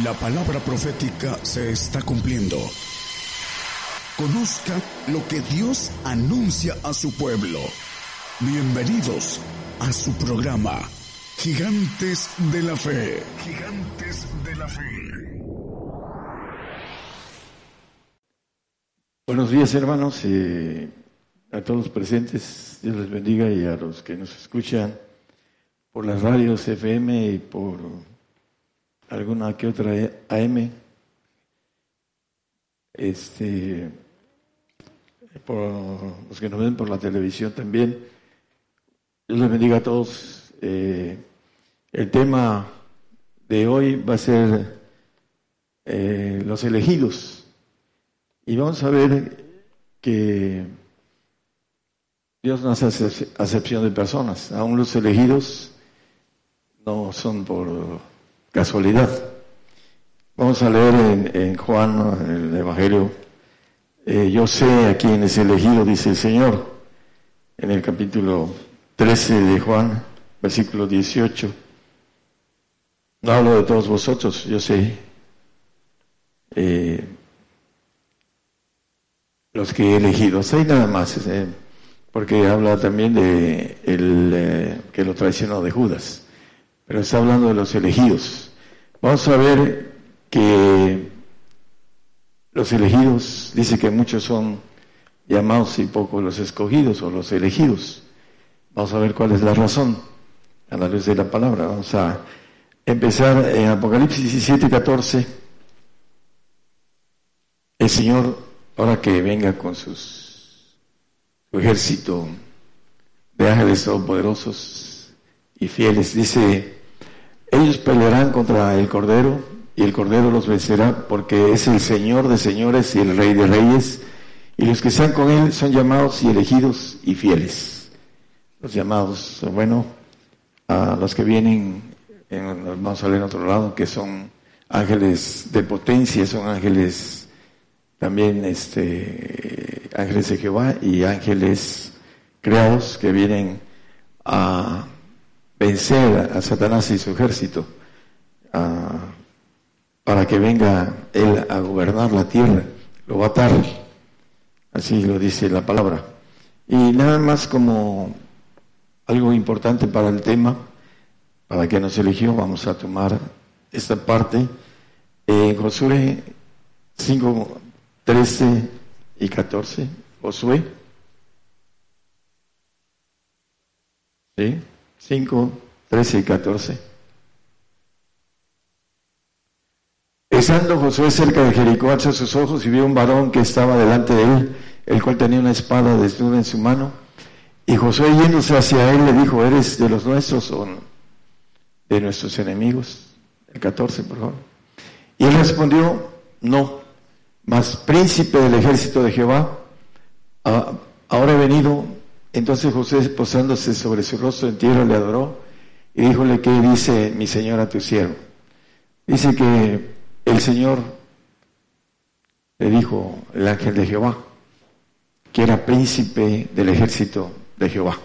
La palabra profética se está cumpliendo. Conozca lo que Dios anuncia a su pueblo. Bienvenidos a su programa, Gigantes de la Fe. Gigantes de la Fe. Buenos días hermanos a todos los presentes. Dios les bendiga y a los que nos escuchan por las radios FM y por alguna que otra AM, este, por los que nos ven por la televisión también. Dios les bendiga a todos. Eh, el tema de hoy va a ser eh, los elegidos. Y vamos a ver que Dios no hace acepción de personas. Aún los elegidos no son por casualidad. Vamos a leer en, Juan, el Evangelio, eh, yo sé a quién es elegido, dice el Señor, en el capítulo 13 de Juan, versículo 18. No hablo de todos vosotros, yo sé eh, los que he elegido. Hay nada más, eh, porque habla también de el que lo traicionó de Judas pero está hablando de los elegidos. Vamos a ver que los elegidos, dice que muchos son llamados y pocos los escogidos o los elegidos. Vamos a ver cuál es la razón a la luz de la palabra. Vamos a empezar en Apocalipsis 17, 14. El Señor, ahora que venga con sus, su ejército de ángeles todopoderosos, y fieles. Dice, ellos pelearán contra el Cordero y el Cordero los vencerá porque es el Señor de señores y el Rey de reyes. Y los que están con Él son llamados y elegidos y fieles. Los llamados, bueno, a los que vienen, en, vamos a leer en otro lado, que son ángeles de potencia, son ángeles también, este, ángeles de Jehová y ángeles creados que vienen a vencer a Satanás y su ejército para que venga él a gobernar la tierra, lo va a atar, así lo dice la palabra. Y nada más como algo importante para el tema, para que nos eligió, vamos a tomar esta parte en Josué 5, 13 y 14. Josué. ¿Sí? 5, 13 y 14. Estando Josué cerca de Jericó, alzó sus ojos y vio un varón que estaba delante de él, el cual tenía una espada desnuda en su mano. Y Josué yéndose hacia él le dijo, ¿eres de los nuestros o de nuestros enemigos? El 14, por favor. Y él respondió, no, mas príncipe del ejército de Jehová, ahora he venido entonces José, posándose sobre su rostro en tierra, le adoró y díjole, ¿qué dice mi señor a tu siervo? Dice que el Señor le dijo, el ángel de Jehová, que era príncipe del ejército de Jehová.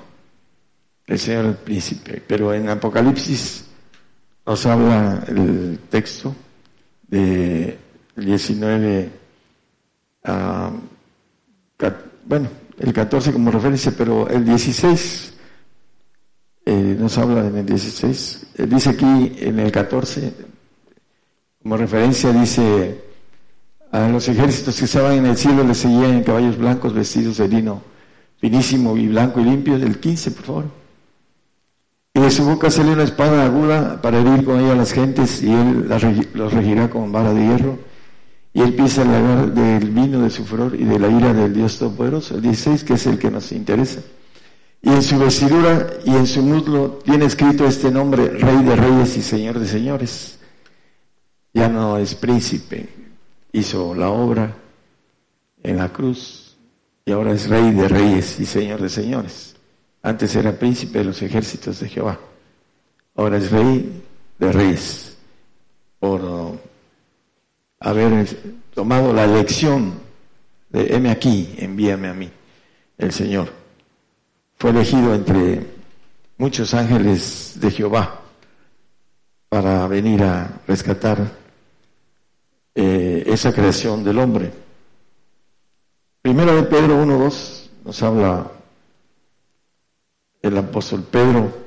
El Señor el príncipe. Pero en Apocalipsis nos habla el texto de 19 a, bueno, el 14 como referencia, pero el 16 eh, nos habla en el 16. Eh, dice aquí en el 14, como referencia, dice: A los ejércitos que estaban en el cielo les seguían en caballos blancos vestidos de lino finísimo y blanco y limpio. El 15, por favor. Y de su boca sale una espada aguda para herir con ella a las gentes, y él los regirá con vara de hierro y él empieza a hablar del vino de su furor y de la ira del Dios Todopoderoso, el 16, que es el que nos interesa. Y en su vestidura y en su muslo tiene escrito este nombre, Rey de Reyes y Señor de Señores. Ya no es príncipe, hizo la obra en la cruz y ahora es Rey de Reyes y Señor de Señores. Antes era príncipe de los ejércitos de Jehová, ahora es Rey de Reyes por haber tomado la lección de heme aquí, envíame a mí, el Señor. Fue elegido entre muchos ángeles de Jehová para venir a rescatar esa creación del hombre. Primero de Pedro 1.2 nos habla el apóstol Pedro,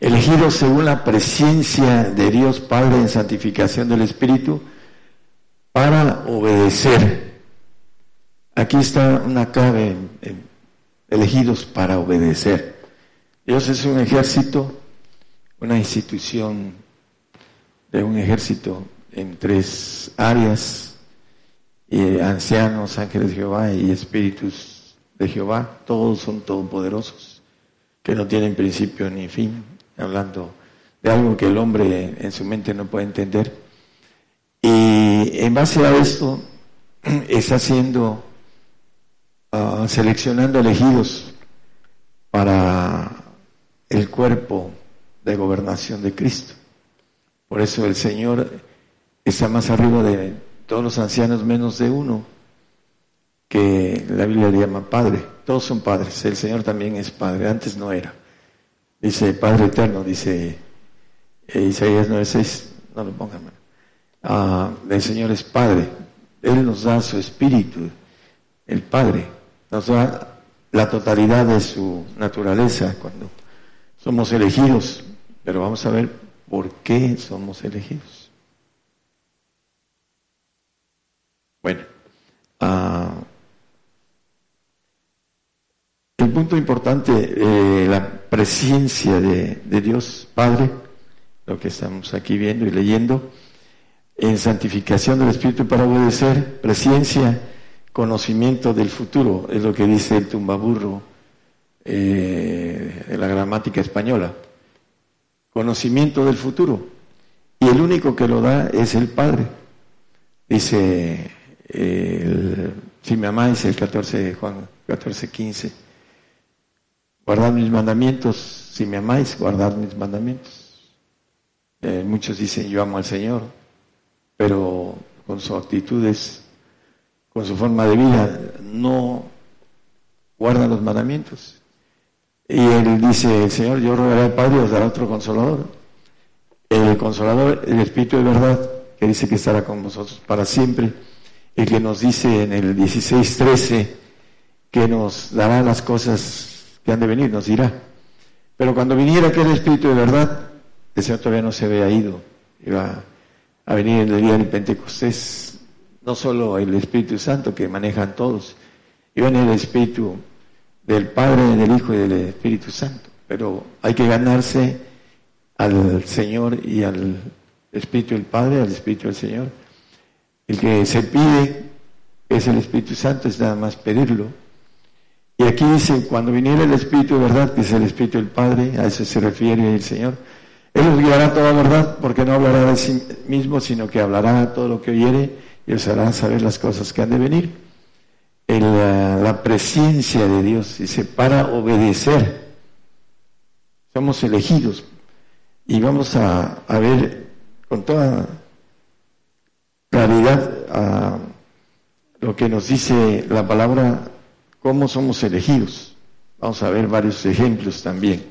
elegido según la presencia de Dios Padre en santificación del Espíritu, para obedecer. Aquí está una clave, elegidos para obedecer. Dios es un ejército, una institución de un ejército en tres áreas, ancianos, ángeles de Jehová y espíritus de Jehová, todos son todopoderosos, que no tienen principio ni fin, hablando de algo que el hombre en su mente no puede entender. Y en base a esto está haciendo, ah, seleccionando elegidos para el cuerpo de gobernación de Cristo. Por eso el Señor está más arriba de todos los ancianos menos de uno, que la Biblia le llama Padre. Todos son padres, el Señor también es Padre, antes no era. Dice Padre Eterno, dice eh, Isaías 9:6, no lo pongan, ah, el Señor es Padre, Él nos da su espíritu, el Padre, nos da la totalidad de su naturaleza cuando somos elegidos, pero vamos a ver por qué somos elegidos. Bueno, ah, el punto importante, eh, la presencia de, Dios Padre, lo que estamos aquí viendo y leyendo, en santificación del Espíritu para obedecer, presencia, conocimiento del futuro, es lo que dice el tumbaburro eh, en la gramática española, conocimiento del futuro. Y el único que lo da es el Padre. Dice si me amáis, el 14, Juan 14, 15. Guardad mis mandamientos, si me amáis, guardad mis mandamientos. Eh, muchos dicen yo amo al Señor, pero con sus actitudes, con su forma de vida, no guardan los mandamientos. Y él dice, Señor, yo rogaré al Padre os dará otro consolador. El consolador, el Espíritu de verdad, que dice que estará con vosotros para siempre el que nos dice en el 16.13 que nos dará las cosas que han de venir, nos dirá. Pero cuando viniera aquel Espíritu de verdad, el Señor todavía no se había ido, iba a venir en el día del Pentecostés, no solo el Espíritu Santo que manejan todos, iba venir el Espíritu del Padre, del Hijo y del Espíritu Santo, pero hay que ganarse al Señor y al Espíritu del Padre, al Espíritu del Señor el que se pide es el Espíritu Santo, es nada más pedirlo. Y aquí dice, cuando viniera el Espíritu de verdad, que es el Espíritu del Padre, a eso se refiere el Señor, Él os guiará toda verdad, porque no hablará de sí mismo, sino que hablará todo lo que oyere y os hará saber las cosas que han de venir. la, la presencia de Dios, dice, para obedecer. Somos elegidos. Y vamos a, ver con toda claridad a lo que nos dice la palabra, cómo somos elegidos. Vamos a ver varios ejemplos también.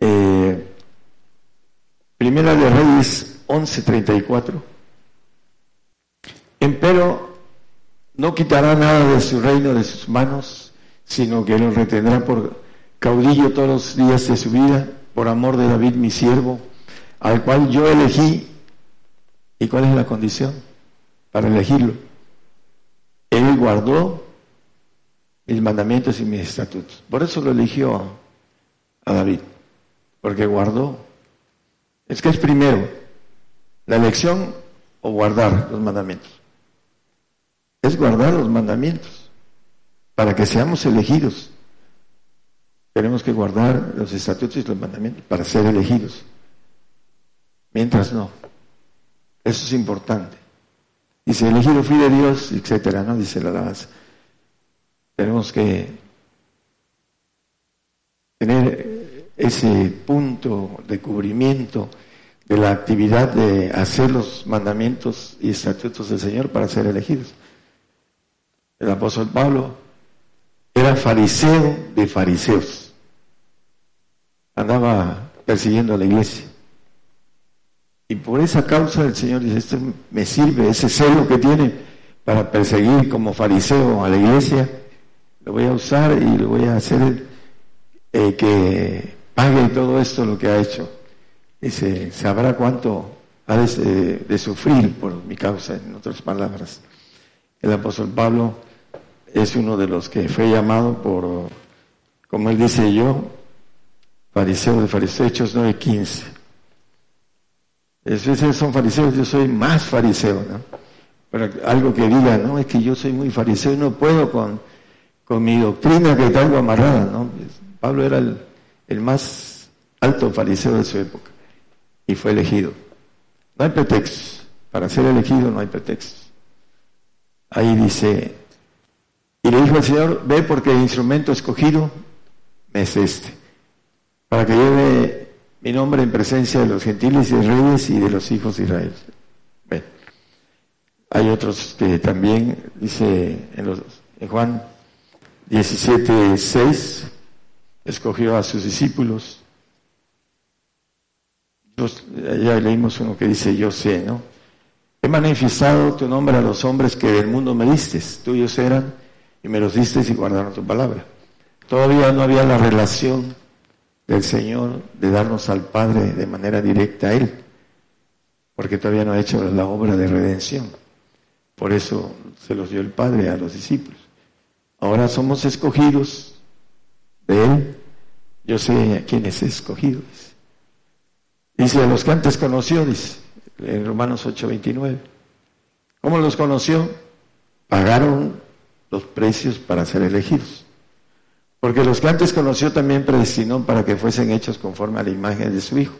Eh, primera de Reyes 11:34. Empero no quitará nada de su reino de sus manos, sino que lo retendrá por caudillo todos los días de su vida, por amor de David mi siervo, al cual yo elegí ¿Y cuál es la condición para elegirlo? Él guardó mis mandamientos y mis estatutos. Por eso lo eligió a, David, porque guardó. Es que es primero la elección o guardar los mandamientos. Es guardar los mandamientos para que seamos elegidos. Tenemos que guardar los estatutos y los mandamientos para ser elegidos. Mientras no. Eso es importante. Dice, elegido fui de Dios, etcétera, ¿no? Dice la alabanza. Tenemos que tener ese punto de cubrimiento de la actividad de hacer los mandamientos y estatutos del Señor para ser elegidos. El apóstol Pablo era fariseo de fariseos. Andaba persiguiendo a la iglesia Y por esa causa el Señor dice, esto me sirve, ese celo que tiene para perseguir como fariseo a la iglesia, lo voy a usar y lo voy a hacer eh, que pague todo esto lo que ha hecho. Dice, sabrá cuánto ha de, sufrir por mi causa, en otras palabras. El apóstol Pablo es uno de los que fue llamado por, como él dice yo, fariseo de fariseos, Hechos 9.15. Esos son fariseos, yo soy más fariseo, ¿no? Pero algo que diga, no, es que yo soy muy fariseo y no puedo con, con mi doctrina que traigo amarrada, ¿no? Pablo era el, el más alto fariseo de su época y fue elegido. No hay pretextos. Para ser elegido no hay pretextos. Ahí dice, y le dijo al Señor, ve porque el instrumento escogido me es este, para que lleve mi nombre en presencia de los gentiles y reyes y de los hijos de Israel. Hay otros que también, dice en, los, en Juan 17, 6, escogió a sus discípulos. ya leímos uno que dice, yo sé, ¿no? He manifestado tu nombre a los hombres que del mundo me diste, tuyos eran, y me los diste y guardaron tu palabra. Todavía no había la relación del Señor de darnos al Padre de manera directa a Él, porque todavía no ha hecho la obra de redención. Por eso se los dio el Padre a los discípulos. Ahora somos escogidos de Él. Yo sé a quiénes he escogido. Dice. a los que antes conoció, dice, en Romanos 8:29. ¿Cómo los conoció? Pagaron los precios para ser elegidos. Porque los que antes conoció también predestinó para que fuesen hechos conforme a la imagen de su Hijo,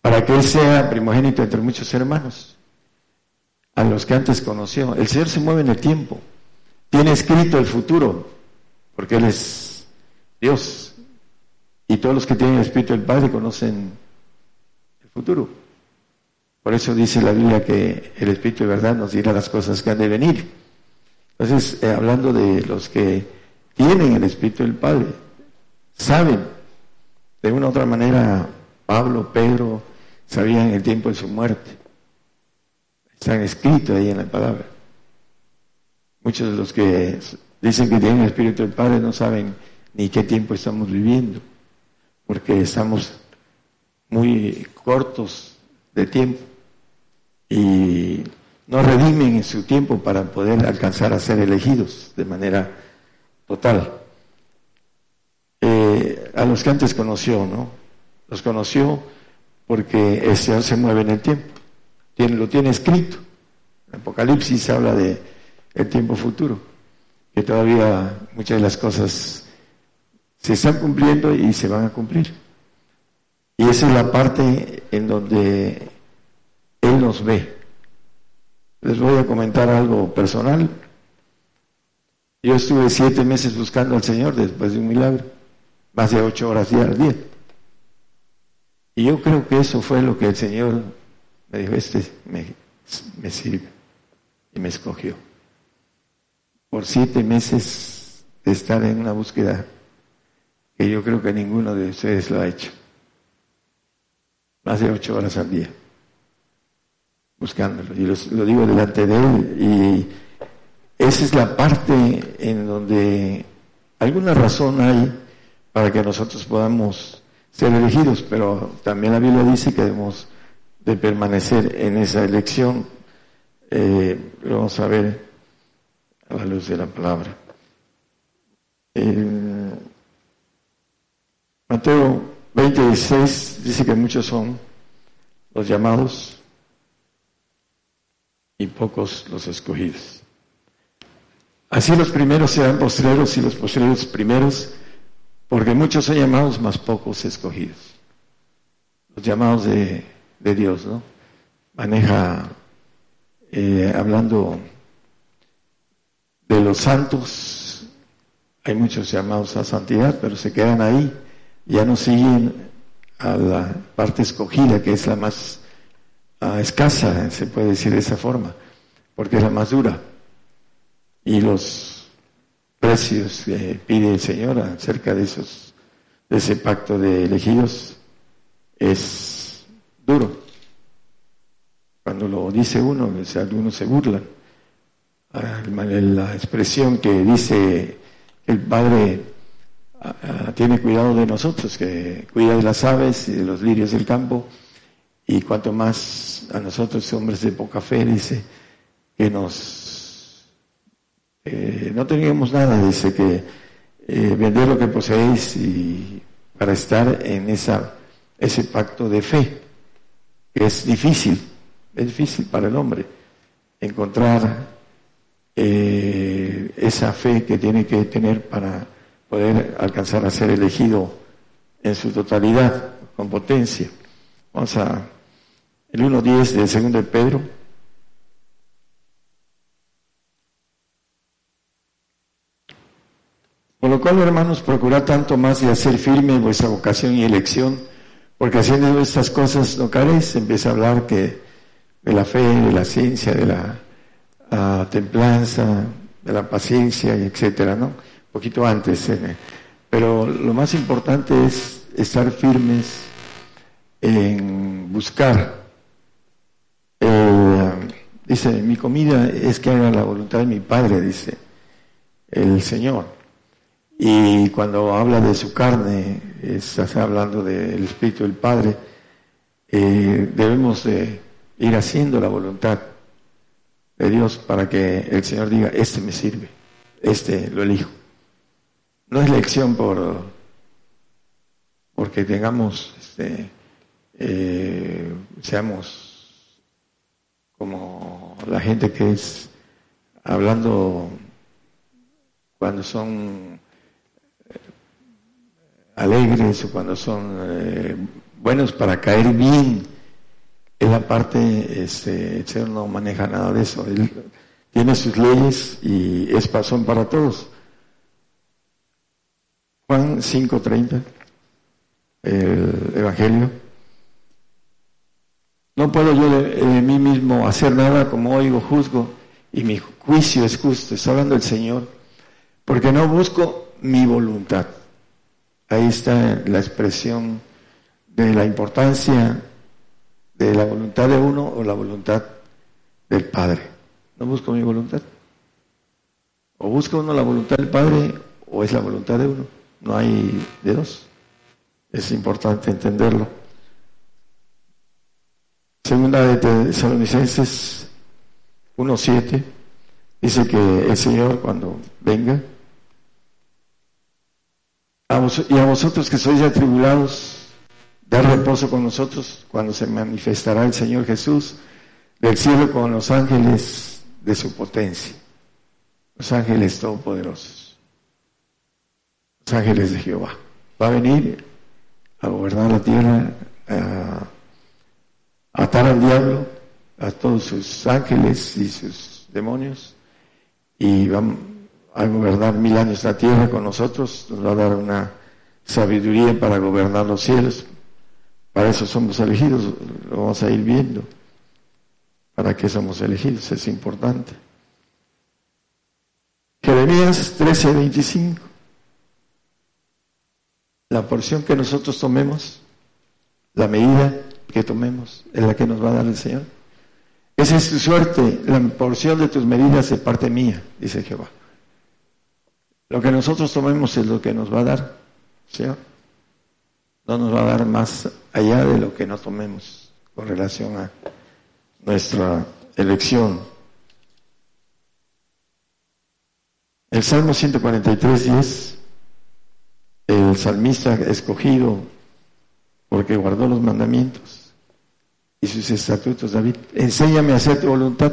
para que Él sea primogénito entre muchos hermanos, a los que antes conoció. El Señor se mueve en el tiempo, tiene escrito el futuro, porque Él es Dios. Y todos los que tienen el Espíritu del Padre conocen el futuro. Por eso dice la Biblia que el Espíritu de verdad nos dirá las cosas que han de venir. Entonces, eh, hablando de los que tienen el Espíritu del Padre, saben, de una u otra manera, Pablo, Pedro, sabían el tiempo de su muerte. Están escritos ahí en la palabra. Muchos de los que dicen que tienen el Espíritu del Padre no saben ni qué tiempo estamos viviendo, porque estamos muy cortos de tiempo y no redimen en su tiempo para poder alcanzar a ser elegidos de manera total. Eh, a los que antes conoció, ¿no? Los conoció porque el Señor se mueve en el tiempo, tiene, lo tiene escrito. En Apocalipsis habla de el tiempo futuro, que todavía muchas de las cosas se están cumpliendo y se van a cumplir. Y esa es la parte en donde Él nos ve. Les voy a comentar algo personal. Yo estuve siete meses buscando al Señor después de un milagro, más de ocho horas al día. Y yo creo que eso fue lo que el Señor me dijo, este me, me sirve y me escogió por siete meses de estar en una búsqueda que yo creo que ninguno de ustedes lo ha hecho. Más de ocho horas al día, buscándolo. Y lo digo delante de él. Y esa es la parte en donde alguna razón hay para que nosotros podamos ser elegidos, pero también la Biblia dice que debemos de permanecer en esa elección. Eh, vamos a ver a la luz de la palabra. Mateo 20:16 dice que muchos son los llamados y pocos los escogidos. Así los primeros serán postreros y los postreros primeros, porque muchos son llamados, más pocos escogidos. Los llamados de, Dios, ¿no? Maneja, eh, hablando de los santos, hay muchos llamados a santidad, pero se quedan ahí, ya no siguen a la parte escogida, que es la más ah, escasa, se puede decir de esa forma, porque es la más dura. Y los precios que pide el Señor acerca de esos, de ese pacto de elegidos, es duro. cuando lo dice uno, algunos se burlan. La expresión que dice el Padre ah, ah, tiene cuidado de nosotros, que cuida de las aves y de los lirios del campo, y cuanto más a nosotros, hombres de poca fe, dice que nos... Eh, no teníamos nada, dice que eh, vender lo que poseéis para estar en esa, ese pacto de fe, que es difícil, es difícil para el hombre encontrar eh, esa fe que tiene que tener para poder alcanzar a ser elegido en su totalidad, con potencia. Vamos a el 1.10 del segundo de Pedro. Por lo cual, hermanos, procurad tanto más de hacer firme vuestra vocación y elección, porque haciendo estas cosas no caréis. Empieza a hablar que de la fe, de la ciencia, de la ah, templanza, de la paciencia, etcétera, ¿no? Un poquito antes. Eh. Pero lo más importante es estar firmes en buscar. dice, mi comida es que haga la voluntad de mi Padre, dice el Señor. Y cuando habla de su carne, está hablando del Espíritu del Padre, eh, debemos de ir haciendo la voluntad de Dios para que el Señor diga, este me sirve, este lo elijo. No es lección por porque tengamos, este, eh, seamos como la gente que es hablando cuando son alegres o cuando son eh, buenos para caer bien. En la parte, este, Señor no maneja nada de eso. Él tiene sus leyes y es pasón para todos. Juan 5:30, el Evangelio. No puedo yo de, mí mismo hacer nada como oigo, juzgo, y mi juicio es justo. Está hablando el Señor, porque no busco mi voluntad Ahí está la expresión de la importancia de la voluntad de uno o la voluntad del Padre. No busco mi voluntad. O busca uno la voluntad del Padre o es la voluntad de uno. No hay de dos. Es importante entenderlo. Segunda de Tesalonicenses 1.7 dice que el Señor cuando venga y a vosotros que sois atribulados, dar reposo con nosotros cuando se manifestará el Señor Jesús del cielo con los ángeles de su potencia, los ángeles todopoderosos, los ángeles de Jehová. Va a venir a gobernar la tierra, a atar al diablo, a todos sus ángeles y sus demonios, y vamos a gobernar mil años la tierra con nosotros, nos va a dar una sabiduría para gobernar los cielos. Para eso somos elegidos, lo vamos a ir viendo. ¿Para qué somos elegidos? Es importante. Jeremías 13, 25. La porción que nosotros tomemos, la medida que tomemos, es la que nos va a dar el Señor. Esa es tu suerte, la porción de tus medidas de parte mía, dice Jehová. Lo que nosotros tomemos es lo que nos va a dar, Señor. No nos va a dar más allá de lo que no tomemos con relación a nuestra elección. El Salmo 143, 10, el salmista escogido porque guardó los mandamientos y sus estatutos, David, enséñame a hacer tu voluntad,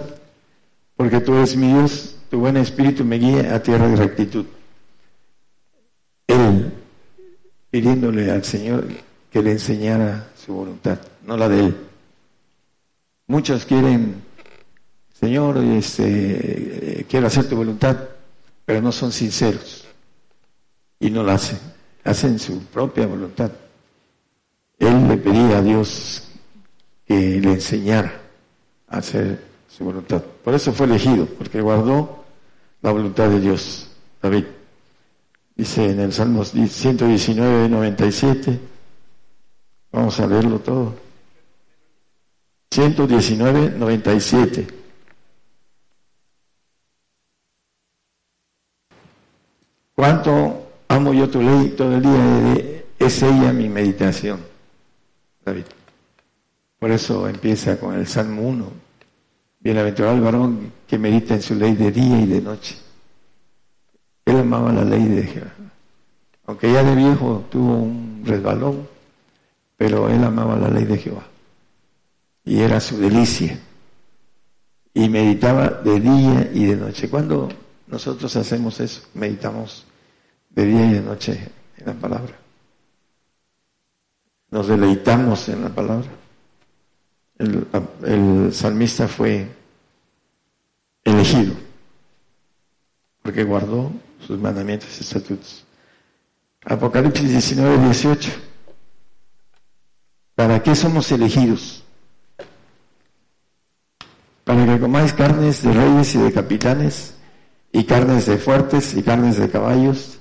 porque tú eres mi Dios, tu buen espíritu me guía a tierra de rectitud él pidiéndole al Señor que le enseñara su voluntad, no la de él. Muchos quieren, Señor, este, quiero hacer tu voluntad, pero no son sinceros y no la hacen, hacen su propia voluntad. Él le pedía a Dios que le enseñara a hacer su voluntad. Por eso fue elegido, porque guardó la voluntad de Dios, David. Dice en el Salmo 119, 97. Vamos a verlo todo. 119, 97. ¿Cuánto amo yo tu ley todo el día? Es ella mi meditación, David. Por eso empieza con el Salmo 1. Bienaventurado el varón que medita en su ley de día y de noche. Él amaba la ley de Jehová. Aunque ya de viejo tuvo un resbalón, pero él amaba la ley de Jehová. Y era su delicia. Y meditaba de día y de noche. Cuando nosotros hacemos eso, meditamos de día y de noche en la palabra. Nos deleitamos en la palabra. El, salmista fue elegido porque guardó sus mandamientos y estatutos. Apocalipsis 19, 18. ¿Para qué somos elegidos? Para que comáis carnes de reyes y de capitanes, y carnes de fuertes, y carnes de caballos,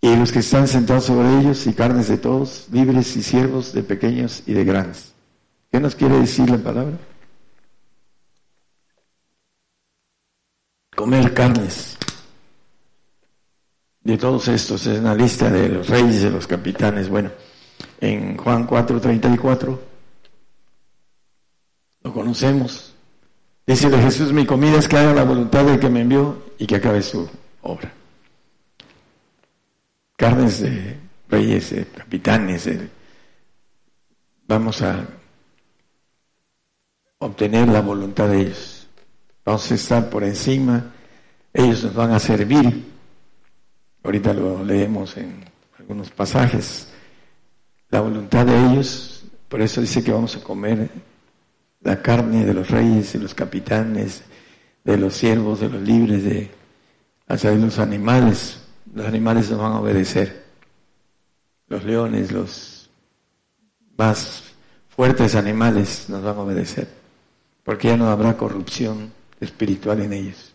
y los que están sentados sobre ellos, y carnes de todos, libres y siervos, de pequeños y de grandes. ¿Qué nos quiere decir la palabra? Comer carnes. De todos estos, es una lista de los reyes, de los capitanes. Bueno, en Juan 4:34, lo conocemos. Dice de Jesús, mi comida es que haga la voluntad del que me envió y que acabe su obra. Carnes de reyes, de capitanes, vamos a obtener la voluntad de ellos. Vamos a estar por encima, ellos nos van a servir. Ahorita lo leemos en algunos pasajes. La voluntad de ellos, por eso dice que vamos a comer la carne de los reyes, de los capitanes, de los siervos, de los libres, de hasta de los animales. Los animales nos van a obedecer. Los leones, los más fuertes animales nos van a obedecer porque ya no habrá corrupción espiritual en ellos.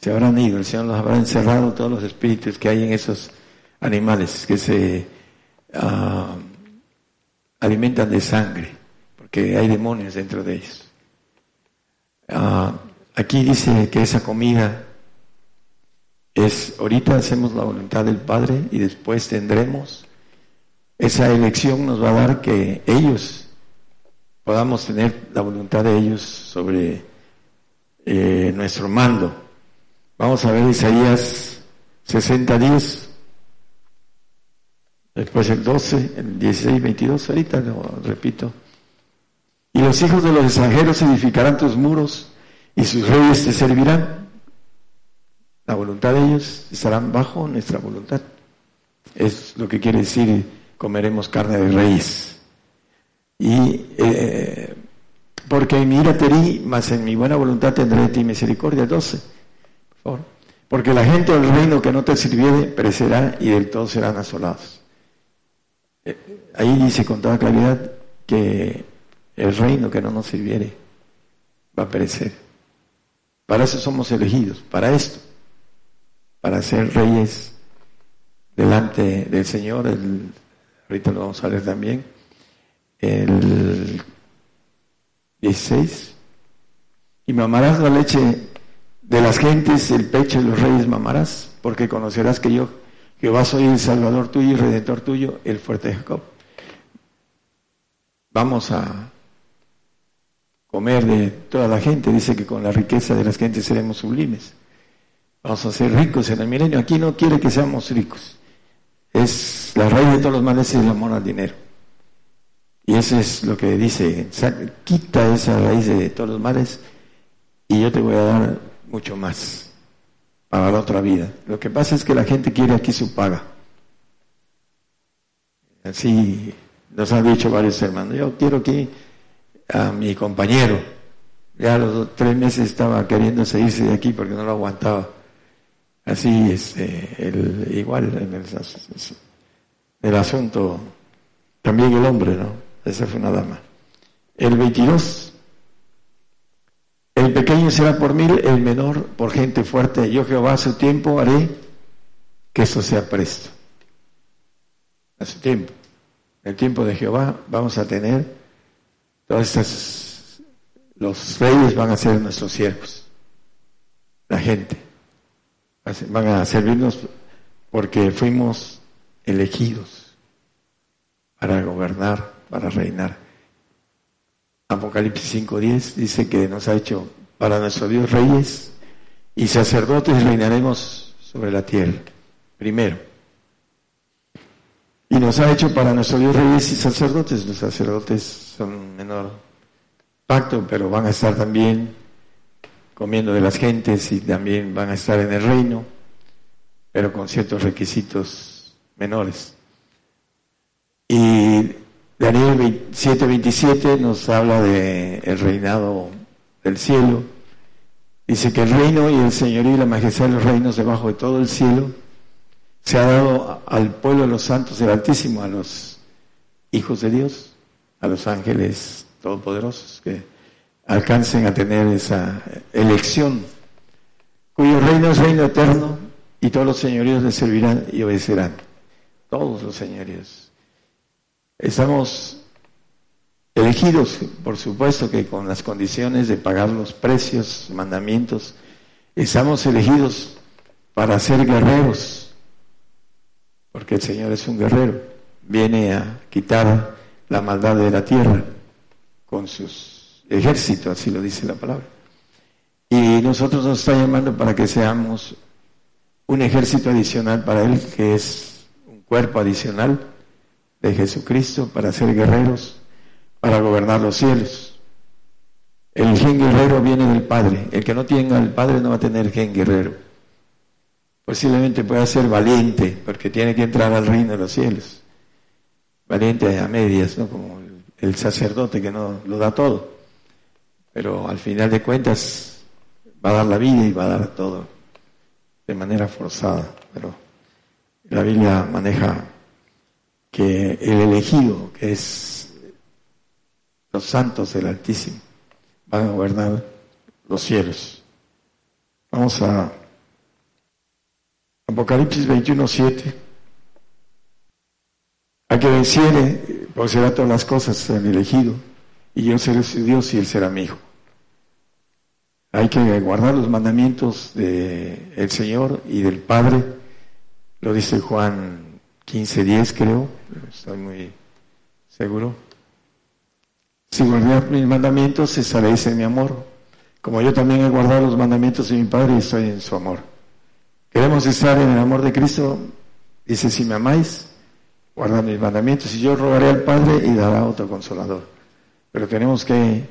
Se habrán ido, el Señor los habrá encerrado todos los espíritus que hay en esos animales que se ah, alimentan de sangre, porque hay demonios dentro de ellos. Ah, aquí dice que esa comida es, ahorita hacemos la voluntad del Padre y después tendremos, esa elección nos va a dar que ellos podamos tener la voluntad de ellos sobre eh, nuestro mando. Vamos a ver Isaías 60 días, después el 12, el 16, 22, ahorita lo repito. Y los hijos de los extranjeros edificarán tus muros y sus reyes te servirán. La voluntad de ellos estarán bajo nuestra voluntad. Es lo que quiere decir comeremos carne de reyes. Y eh, porque en mi ira te di, mas en mi buena voluntad tendré de ti misericordia. 12, Porque la gente del reino que no te sirviere perecerá y del todo serán asolados. Eh, ahí dice con toda claridad que el reino que no nos sirviere va a perecer. Para eso somos elegidos, para esto, para ser reyes delante del Señor. El, ahorita lo vamos a leer también el 16, y mamarás la leche de las gentes, el pecho de los reyes mamarás, porque conocerás que yo, Jehová, soy el Salvador tuyo y Redentor tuyo, el fuerte de Jacob. Vamos a comer de toda la gente, dice que con la riqueza de las gentes seremos sublimes. Vamos a ser ricos en el milenio. Aquí no quiere que seamos ricos. Es la raíz de todos los males es el amor al dinero. Y eso es lo que dice, quita esa raíz de todos los males y yo te voy a dar mucho más para la otra vida. Lo que pasa es que la gente quiere aquí su paga. Así nos han dicho varios hermanos, yo quiero aquí a mi compañero. Ya a los tres meses estaba queriendo irse de aquí porque no lo aguantaba. Así, este, el, igual en el, el asunto, también el hombre, ¿no? Esa fue una dama. El 22. El pequeño será por mil, el menor por gente fuerte. Yo Jehová a su tiempo haré que eso sea presto. A su tiempo. El tiempo de Jehová vamos a tener todas estas los reyes van a ser nuestros siervos, la gente. Van a servirnos porque fuimos elegidos para gobernar, para reinar. Apocalipsis 5.10 dice que nos ha hecho para nuestro Dios reyes y sacerdotes reinaremos sobre la tierra. Primero. Y nos ha hecho para nuestro Dios reyes y sacerdotes. Los sacerdotes son menor pacto, pero van a estar también comiendo de las gentes y también van a estar en el reino, pero con ciertos requisitos menores. Y Daniel 7:27 nos habla de el reinado del cielo. Dice que el reino y el señorío y la majestad de los reinos debajo de todo el cielo se ha dado al pueblo de los santos del Altísimo, a los hijos de Dios, a los ángeles todopoderosos que alcancen a tener esa elección, cuyo reino es reino eterno y todos los señoríos le servirán y obedecerán. Todos los señoríos. Estamos elegidos, por supuesto que con las condiciones de pagar los precios, mandamientos, estamos elegidos para ser guerreros, porque el Señor es un guerrero, viene a quitar la maldad de la tierra con sus ejércitos, así lo dice la palabra. Y nosotros nos está llamando para que seamos un ejército adicional para Él, que es un cuerpo adicional de Jesucristo para ser guerreros, para gobernar los cielos. El gen guerrero viene del Padre. El que no tenga al Padre no va a tener gen guerrero. Posiblemente pueda ser valiente, porque tiene que entrar al reino de los cielos. Valiente a medias, ¿no? Como el sacerdote que no lo da todo. Pero al final de cuentas va a dar la vida y va a dar todo de manera forzada. Pero la Biblia maneja que el elegido, que es los santos del Altísimo, van a gobernar los cielos. Vamos a Apocalipsis 21, 7. A que venciere, pues será todas las cosas el elegido, y yo seré su Dios y él será mi hijo. Hay que guardar los mandamientos del Señor y del Padre, lo dice Juan 15.10 creo, estoy muy seguro. Si guardar mis mandamientos, estaréis en mi amor, como yo también he guardado los mandamientos de mi Padre y estoy en su amor. Queremos estar en el amor de Cristo, dice, si me amáis, guardad mis mandamientos, y yo rogaré al Padre y dará otro consolador. Pero tenemos que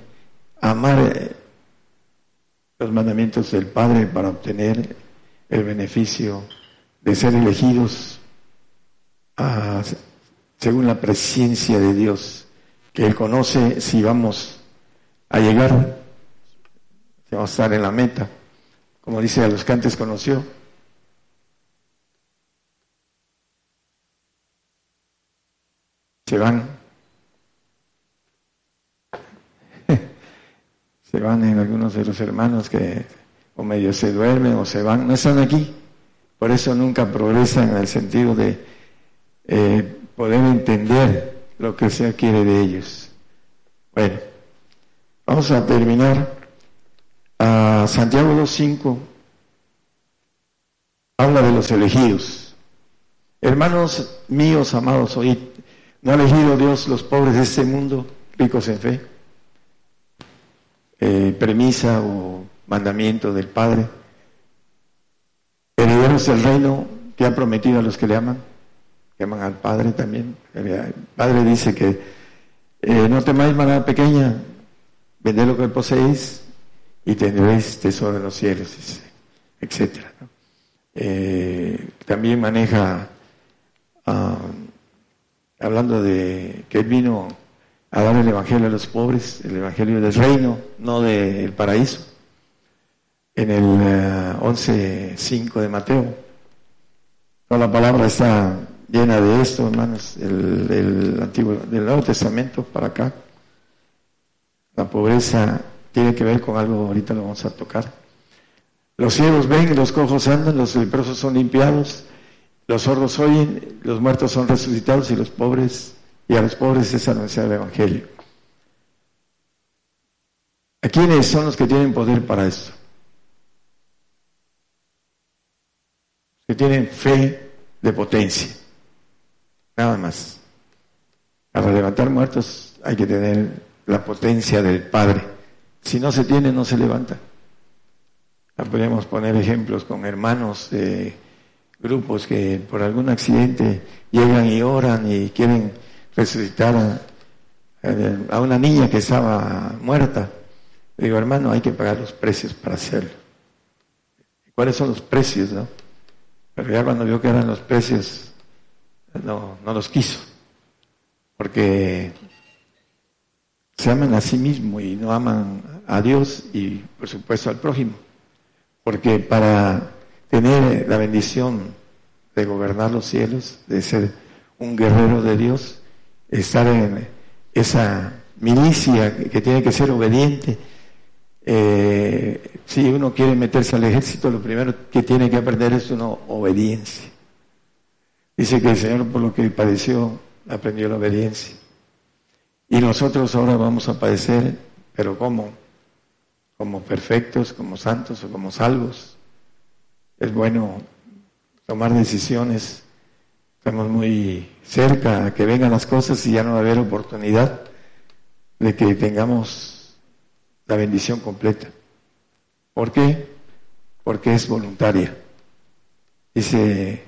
amar eh, los mandamientos del Padre para obtener el beneficio de ser elegidos según la presencia de Dios, que Él conoce si vamos a llegar, si vamos a estar en la meta, como dice a los que antes conoció. Se van. se van en algunos de los hermanos que o medio se duermen o se van, no están aquí. Por eso nunca progresan en el sentido de eh, poder entender lo que se quiere de ellos. Bueno, vamos a terminar. A Santiago 2.5 habla de los elegidos. Hermanos míos, amados, oíd, ¿no ha elegido Dios los pobres de este mundo, ricos en fe? Eh, premisa o mandamiento del Padre. Herederos del reino que ha prometido a los que le aman llaman al Padre también. El Padre dice que eh, no temáis manada pequeña, vended lo que poseéis y tendréis tesoro en los cielos, etc. Eh, también maneja, ah, hablando de que Él vino a dar el Evangelio a los pobres, el Evangelio del reino, no del paraíso, en el 11.5 eh, de Mateo. Toda la palabra está llena de esto, hermanos, el, antiguo, del Nuevo Testamento para acá. La pobreza tiene que ver con algo, ahorita lo vamos a tocar. Los ciegos ven, los cojos andan, los leprosos son limpiados, los sordos oyen, los muertos son resucitados y los pobres, y a los pobres es anunciar el Evangelio. ¿A quiénes son los que tienen poder para esto? Que tienen fe de potencia. Nada más. Para levantar muertos hay que tener la potencia del Padre. Si no se tiene, no se levanta. Podríamos poner ejemplos con hermanos de grupos que por algún accidente llegan y oran y quieren resucitar a, a una niña que estaba muerta. Digo, hermano, hay que pagar los precios para hacerlo. ¿Cuáles son los precios, no? Pero ya cuando vio que eran los precios, no, no los quiso. Porque se aman a sí mismo y no aman a Dios y por supuesto al prójimo. Porque para tener la bendición de gobernar los cielos, de ser un guerrero de Dios, estar en esa milicia que tiene que ser obediente. Eh, si uno quiere meterse al ejército, lo primero que tiene que aprender es una obediencia. Dice que el Señor por lo que padeció aprendió la obediencia. Y nosotros ahora vamos a padecer, pero ¿cómo? Como perfectos, como santos o como salvos. Es bueno tomar decisiones. Estamos muy cerca a que vengan las cosas y ya no va a haber oportunidad de que tengamos la bendición completa. ¿Por qué? Porque es voluntaria. Dice,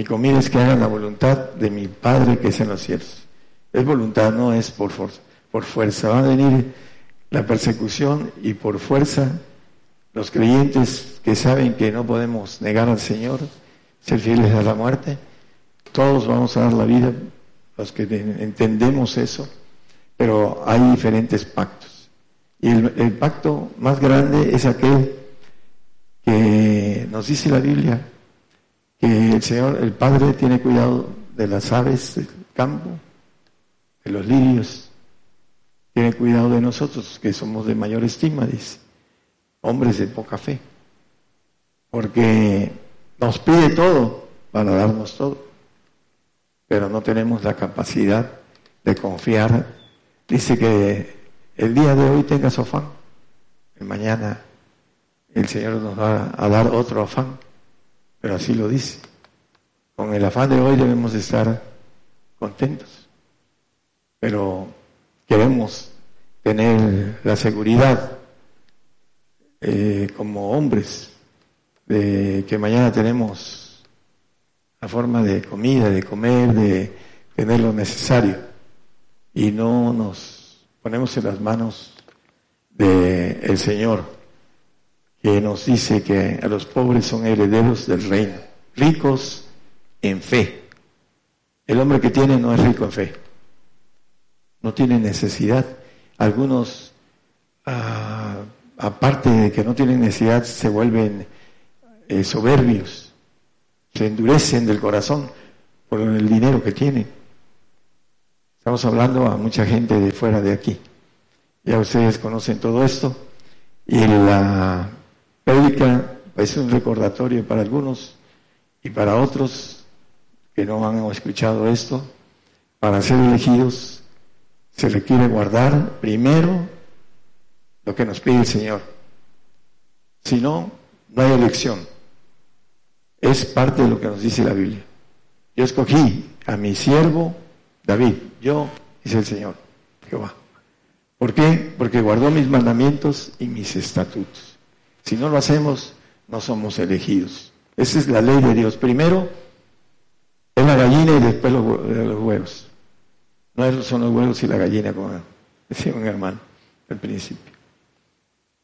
mi comida es que hagan la voluntad de mi Padre que es en los cielos. Es voluntad, no es por, fuerza. por fuerza. Va a venir la persecución y por fuerza los creyentes que saben que no podemos negar al Señor, ser fieles a la muerte, todos vamos a dar la vida, los que entendemos eso, pero hay diferentes pactos. Y el, el pacto más grande es aquel que nos dice la Biblia, que el Señor, el Padre, tiene cuidado de las aves del campo, de los lirios, tiene cuidado de nosotros, que somos de mayor estima, dice, hombres de poca fe, porque nos pide todo para darnos todo, pero no tenemos la capacidad de confiar. Dice que el día de hoy tenga su afán, el mañana el Señor nos va a dar otro afán, pero así lo dice. Con el afán de hoy debemos estar contentos, pero queremos tener la seguridad eh, como hombres de que mañana tenemos la forma de comida, de comer, de tener lo necesario. Y no nos ponemos en las manos del Señor que nos dice que a los pobres son herederos del reino, ricos en fe. El hombre que tiene no es rico en fe, no tiene necesidad. Algunos, ah, aparte de que no tienen necesidad, se vuelven eh, soberbios, se endurecen del corazón por el dinero que tienen. Estamos hablando a mucha gente de fuera de aquí. Ya ustedes conocen todo esto. Y la prédica es un recordatorio para algunos y para otros que no han escuchado esto. Para ser elegidos se requiere guardar primero lo que nos pide el Señor. Si no, no hay elección. Es parte de lo que nos dice la Biblia. Yo escogí a mi siervo David, yo, dice el Señor, Jehová. ¿Por qué? Porque guardó mis mandamientos y mis estatutos. Si no lo hacemos, no somos elegidos. Esa es la ley de Dios. Primero es la gallina y después los, huevos. No son los huevos y la gallina, como decía un hermano al principio.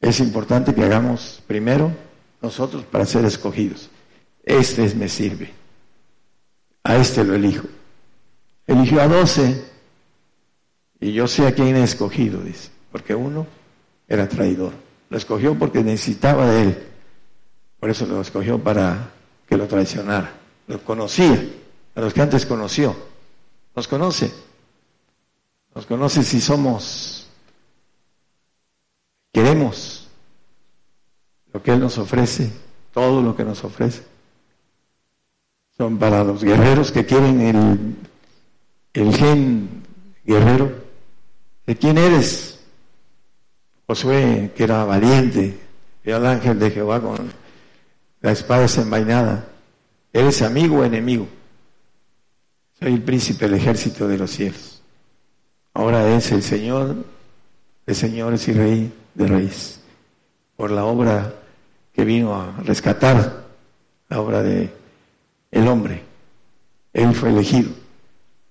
Es importante que hagamos primero nosotros para ser escogidos. Este es, me sirve. A este lo elijo. Eligió a doce y yo sé a quién he escogido, dice, porque uno era traidor. Lo escogió porque necesitaba de él. Por eso lo escogió para que lo traicionara. Lo conocía, a los que antes conoció. Nos conoce. Nos conoce si somos, queremos lo que Él nos ofrece, todo lo que nos ofrece son para los guerreros que quieren el, el gen guerrero. ¿De quién eres? Josué, que era valiente, vio al ángel de Jehová con la espada desenvainada. ¿Eres amigo o enemigo? Soy el príncipe del ejército de los cielos. Ahora es el Señor de señores y rey de reyes. Por la obra que vino a rescatar, la obra de el hombre. Él fue elegido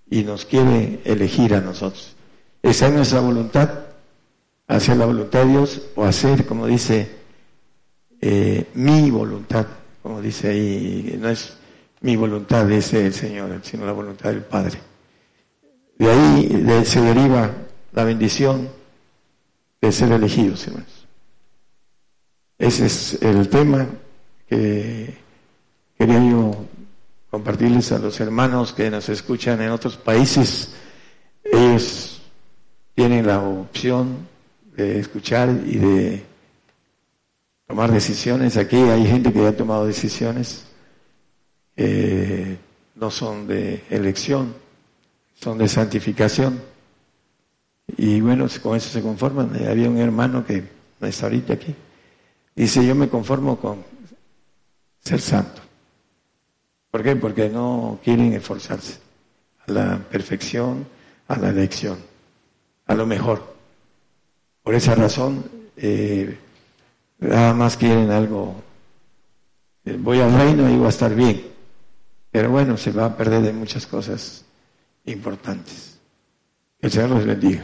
y nos quiere elegir a nosotros. Esa es nuestra voluntad, hacer la voluntad de Dios o hacer, como dice, eh, mi voluntad, como dice ahí, no es mi voluntad, dice el Señor, sino la voluntad del Padre. De ahí se deriva la bendición de ser elegidos, hermanos. Ese es el tema que quería yo compartirles a los hermanos que nos escuchan en otros países. Ellos tienen la opción de escuchar y de tomar decisiones. Aquí hay gente que ha tomado decisiones que no son de elección, son de santificación. Y bueno, con eso se conforman. Había un hermano que no está ahorita aquí. Dice, yo me conformo con ser santo. ¿Por qué? Porque no quieren esforzarse a la perfección, a la elección, a lo mejor. Por esa razón, eh, nada más quieren algo. Eh, voy al reino y voy a estar bien. Pero bueno, se va a perder de muchas cosas importantes. Que el Señor los bendiga.